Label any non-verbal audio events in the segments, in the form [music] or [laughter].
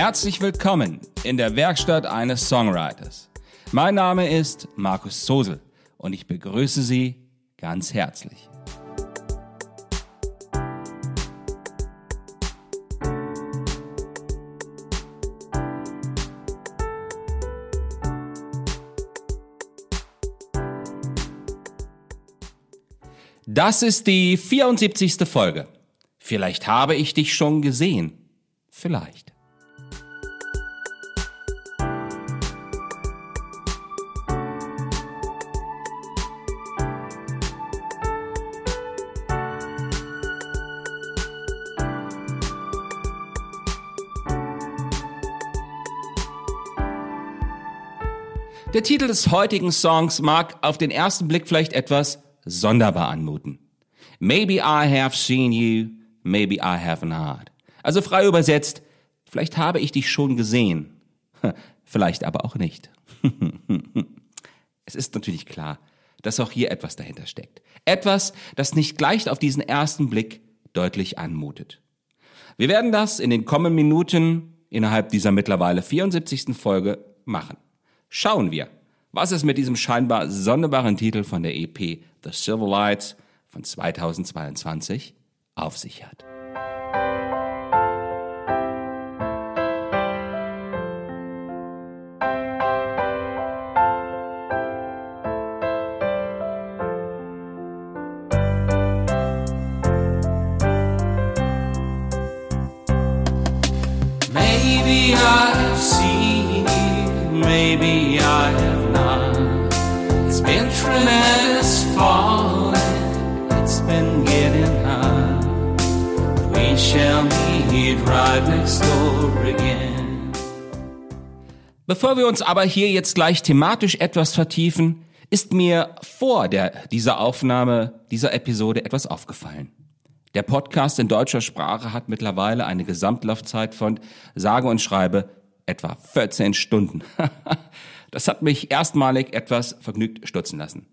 Herzlich willkommen in der Werkstatt eines Songwriters. Mein Name ist Markus Sosel und ich begrüße Sie ganz herzlich. Das ist die 74. Folge. Vielleicht habe ich dich schon gesehen. Vielleicht. Der Titel des heutigen Songs mag auf den ersten Blick vielleicht etwas sonderbar anmuten. Maybe I have seen you, maybe I have not. Also frei übersetzt, vielleicht habe ich dich schon gesehen, [laughs] vielleicht aber auch nicht. [laughs] es ist natürlich klar, dass auch hier etwas dahinter steckt. Etwas, das nicht gleich auf diesen ersten Blick deutlich anmutet. Wir werden das in den kommenden Minuten innerhalb dieser mittlerweile 74. Folge machen. Schauen wir, was es mit diesem scheinbar sonderbaren Titel von der EP The Silver Lights von 2022 auf sich hat. Bevor wir uns aber hier jetzt gleich thematisch etwas vertiefen, ist mir vor der, dieser Aufnahme dieser Episode etwas aufgefallen. Der Podcast in deutscher Sprache hat mittlerweile eine Gesamtlaufzeit von sage und schreibe etwa 14 Stunden. [laughs] das hat mich erstmalig etwas vergnügt stutzen lassen.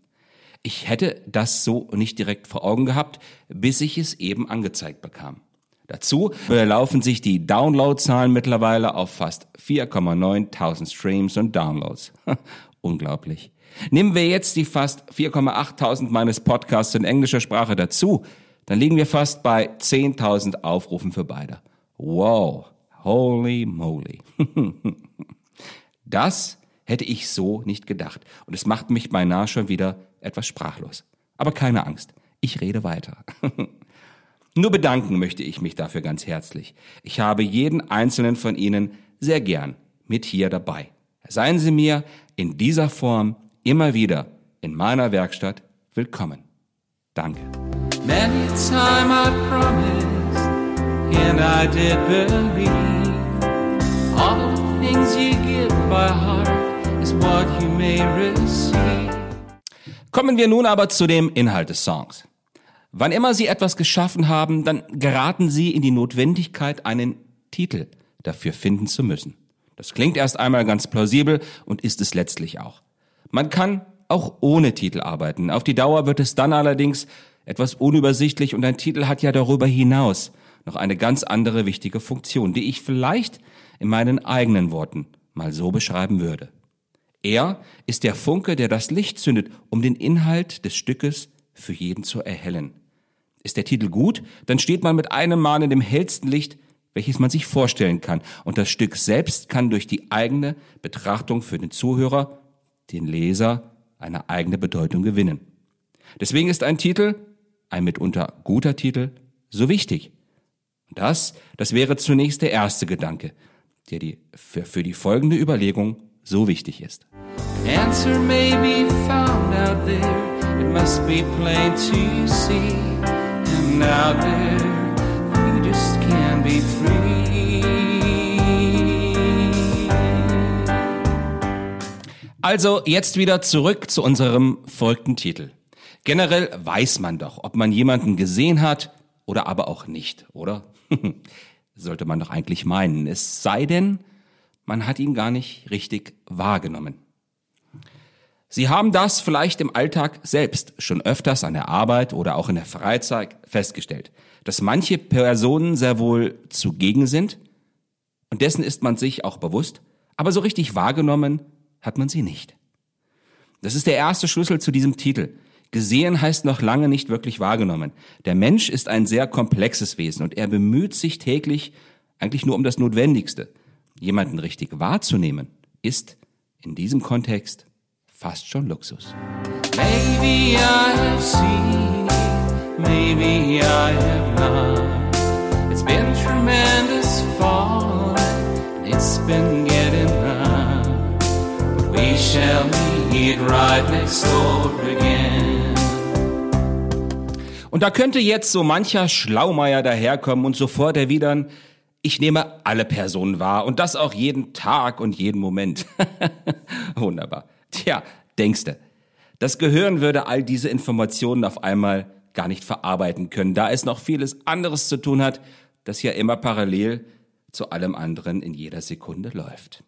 Ich hätte das so nicht direkt vor Augen gehabt, bis ich es eben angezeigt bekam. Dazu belaufen sich die Downloadzahlen mittlerweile auf fast 4,9 Streams und Downloads. [laughs] Unglaublich. Nehmen wir jetzt die fast 4,8 meines Podcasts in englischer Sprache dazu, dann liegen wir fast bei 10.000 Aufrufen für beide. Wow, holy moly. [laughs] das hätte ich so nicht gedacht und es macht mich beinahe schon wieder etwas sprachlos. Aber keine Angst, ich rede weiter. [laughs] Nur bedanken möchte ich mich dafür ganz herzlich. Ich habe jeden einzelnen von Ihnen sehr gern mit hier dabei. Seien Sie mir in dieser Form immer wieder in meiner Werkstatt willkommen. Danke. Many time I promised, and I did believe. All the things you give by heart is what you may receive. Kommen wir nun aber zu dem Inhalt des Songs. Wann immer Sie etwas geschaffen haben, dann geraten Sie in die Notwendigkeit, einen Titel dafür finden zu müssen. Das klingt erst einmal ganz plausibel und ist es letztlich auch. Man kann auch ohne Titel arbeiten. Auf die Dauer wird es dann allerdings etwas unübersichtlich und ein Titel hat ja darüber hinaus noch eine ganz andere wichtige Funktion, die ich vielleicht in meinen eigenen Worten mal so beschreiben würde. Er ist der Funke, der das Licht zündet, um den Inhalt des Stückes für jeden zu erhellen. Ist der Titel gut, dann steht man mit einem Mal in dem hellsten Licht, welches man sich vorstellen kann. Und das Stück selbst kann durch die eigene Betrachtung für den Zuhörer, den Leser, eine eigene Bedeutung gewinnen. Deswegen ist ein Titel, ein mitunter guter Titel, so wichtig. Und das, das wäre zunächst der erste Gedanke, der die, für, für die folgende Überlegung so wichtig ist. Answer may be found out there, it must be plain to see. Out there, you just can't be free. Also jetzt wieder zurück zu unserem folgenden Titel. Generell weiß man doch, ob man jemanden gesehen hat oder aber auch nicht, oder? [laughs] Sollte man doch eigentlich meinen. Es sei denn, man hat ihn gar nicht richtig wahrgenommen. Sie haben das vielleicht im Alltag selbst schon öfters an der Arbeit oder auch in der Freizeit festgestellt, dass manche Personen sehr wohl zugegen sind, Und dessen ist man sich auch bewusst, aber so richtig wahrgenommen hat man sie nicht. Das ist der erste Schlüssel zu diesem Titel. Gesehen heißt noch lange nicht wirklich wahrgenommen. Der Mensch ist ein sehr komplexes Wesen und er bemüht sich täglich eigentlich nur um das Notwendigste. Jemanden richtig wahrzunehmen ist in diesem Kontext fast schon Luxus. Maybe I have seen maybe I have not. It's been tremendous fun, it's been getting round. But we shall meet right next door again. Und da könnte jetzt so mancher Schlaumeier daherkommen und sofort erwidern, ich nehme alle Personen wahr und das auch jeden Tag und jeden Moment. [laughs] Wunderbar. Tja, denkste. Das Gehirn würde all diese Informationen auf einmal gar nicht verarbeiten können, da es noch vieles anderes zu tun hat, das ja immer parallel zu allem anderen in jeder Sekunde läuft.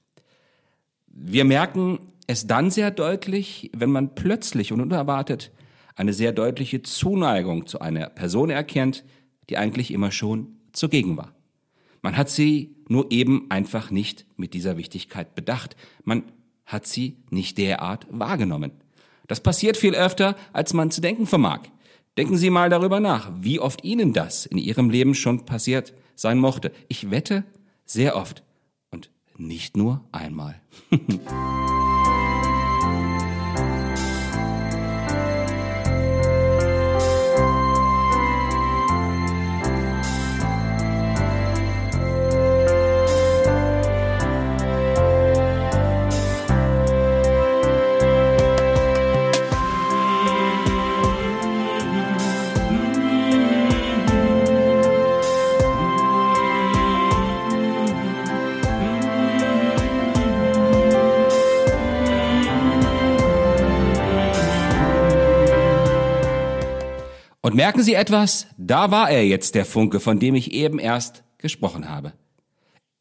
Wir merken es dann sehr deutlich, wenn man plötzlich und unerwartet eine sehr deutliche Zuneigung zu einer Person erkennt, die eigentlich immer schon zugegen war. Man hat sie nur eben einfach nicht mit dieser Wichtigkeit bedacht. Man hat sie nicht derart wahrgenommen. Das passiert viel öfter, als man zu denken vermag. Denken Sie mal darüber nach, wie oft Ihnen das in Ihrem Leben schon passiert sein mochte. Ich wette, sehr oft. Und nicht nur einmal. [laughs] merken Sie etwas? Da war er jetzt, der Funke, von dem ich eben erst gesprochen habe.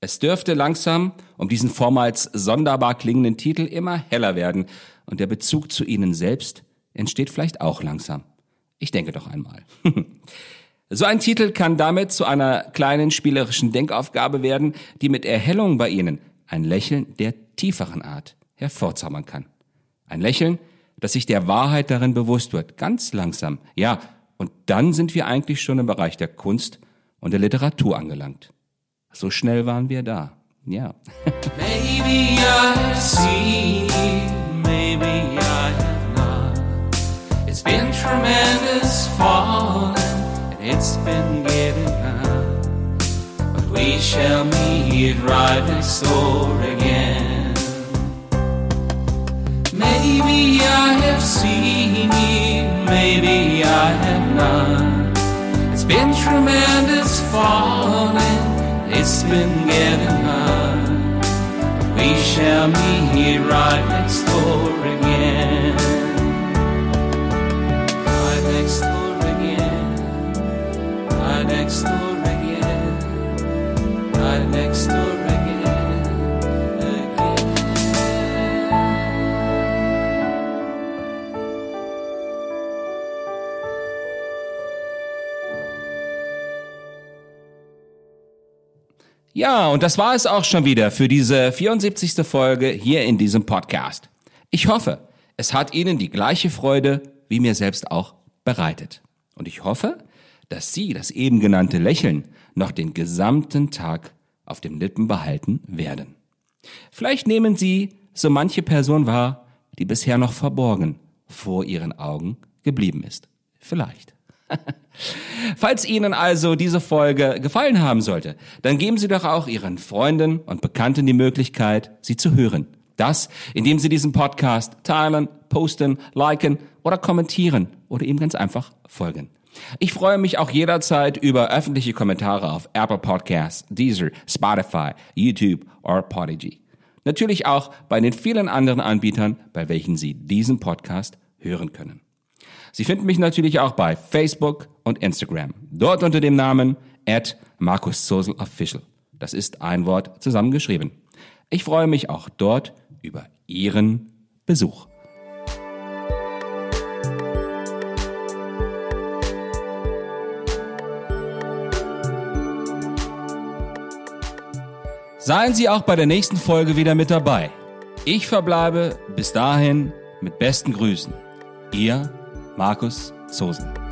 Es dürfte langsam um diesen vormals sonderbar klingenden Titel immer heller werden und der Bezug zu Ihnen selbst entsteht vielleicht auch langsam. Ich denke doch einmal. [laughs] so ein Titel kann damit zu einer kleinen spielerischen Denkaufgabe werden, die mit Erhellung bei Ihnen ein Lächeln der tieferen Art hervorzaubern kann. Ein Lächeln, das sich der Wahrheit darin bewusst wird, ganz langsam, ja, und dann sind wir eigentlich schon im Bereich der Kunst und der Literatur angelangt. So schnell waren wir da. Ja. Maybe I've seen maybe I have not. It's been tremendous falling, and it's been getting high. But we shall meet right next door again. Maybe I have seen you, maybe I have not. It's been tremendous falling, it's been getting high. We shall meet right next door Ja, und das war es auch schon wieder für diese 74. Folge hier in diesem Podcast. Ich hoffe, es hat Ihnen die gleiche Freude wie mir selbst auch bereitet. Und ich hoffe, dass Sie das eben genannte Lächeln noch den gesamten Tag auf den Lippen behalten werden. Vielleicht nehmen Sie so manche Person wahr, die bisher noch verborgen vor Ihren Augen geblieben ist. Vielleicht. [laughs] Falls Ihnen also diese Folge gefallen haben sollte, dann geben Sie doch auch Ihren Freunden und Bekannten die Möglichkeit, sie zu hören. Das, indem Sie diesen Podcast teilen, posten, liken oder kommentieren oder ihm ganz einfach folgen. Ich freue mich auch jederzeit über öffentliche Kommentare auf Apple Podcasts, Deezer, Spotify, YouTube oder Podigy. Natürlich auch bei den vielen anderen Anbietern, bei welchen Sie diesen Podcast hören können. Sie finden mich natürlich auch bei Facebook und Instagram. Dort unter dem Namen at Official. Das ist ein Wort zusammengeschrieben. Ich freue mich auch dort über Ihren Besuch. Seien Sie auch bei der nächsten Folge wieder mit dabei. Ich verbleibe bis dahin mit besten Grüßen. Ihr Markus Zosen.